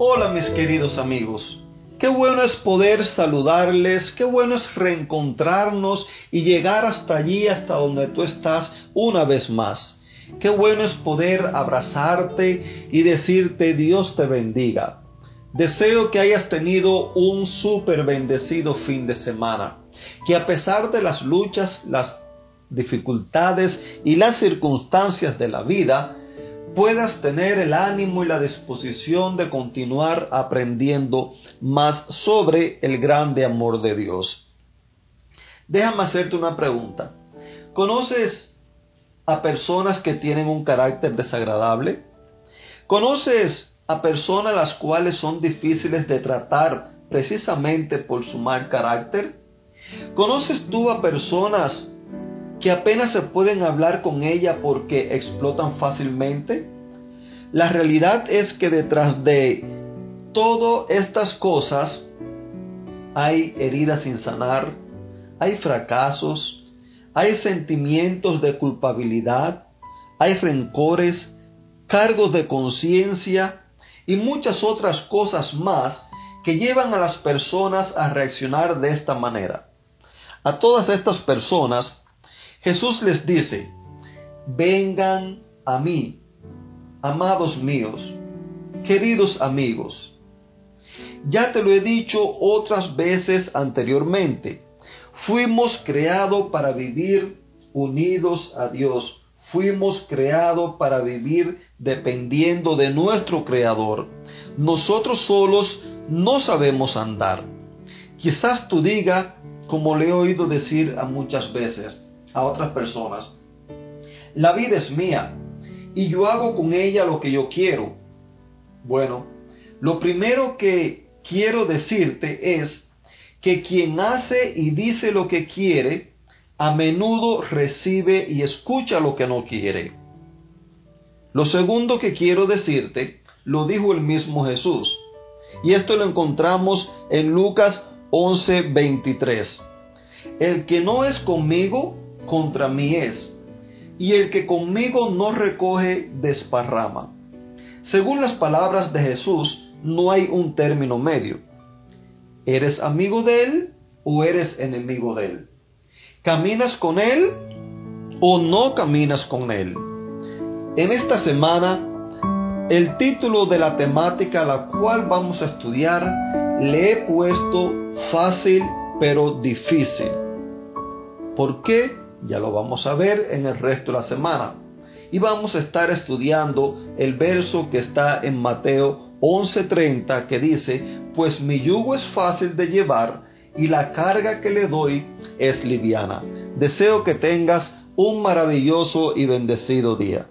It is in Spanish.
Hola mis queridos amigos. Qué bueno es poder saludarles, qué bueno es reencontrarnos y llegar hasta allí, hasta donde tú estás una vez más. Qué bueno es poder abrazarte y decirte Dios te bendiga. Deseo que hayas tenido un súper bendecido fin de semana, que a pesar de las luchas, las dificultades y las circunstancias de la vida, puedas tener el ánimo y la disposición de continuar aprendiendo más sobre el grande amor de Dios. Déjame hacerte una pregunta. ¿Conoces a personas que tienen un carácter desagradable? ¿Conoces a personas las cuales son difíciles de tratar precisamente por su mal carácter? ¿Conoces tú a personas que apenas se pueden hablar con ella porque explotan fácilmente? La realidad es que detrás de todas estas cosas hay heridas sin sanar, hay fracasos, hay sentimientos de culpabilidad, hay rencores, cargos de conciencia y muchas otras cosas más que llevan a las personas a reaccionar de esta manera. A todas estas personas Jesús les dice, vengan a mí, amados míos, queridos amigos. Ya te lo he dicho otras veces anteriormente, fuimos creados para vivir unidos a Dios, fuimos creados para vivir dependiendo de nuestro Creador. Nosotros solos no sabemos andar. Quizás tú digas, como le he oído decir a muchas veces, a otras personas. La vida es mía y yo hago con ella lo que yo quiero. Bueno, lo primero que quiero decirte es que quien hace y dice lo que quiere, a menudo recibe y escucha lo que no quiere. Lo segundo que quiero decirte, lo dijo el mismo Jesús. Y esto lo encontramos en Lucas 11:23. El que no es conmigo, contra mí es, y el que conmigo no recoge, desparrama. Según las palabras de Jesús, no hay un término medio. ¿Eres amigo de Él o eres enemigo de Él? ¿Caminas con Él o no caminas con Él? En esta semana, el título de la temática a la cual vamos a estudiar le he puesto fácil pero difícil. ¿Por qué? Ya lo vamos a ver en el resto de la semana. Y vamos a estar estudiando el verso que está en Mateo 11:30 que dice, pues mi yugo es fácil de llevar y la carga que le doy es liviana. Deseo que tengas un maravilloso y bendecido día.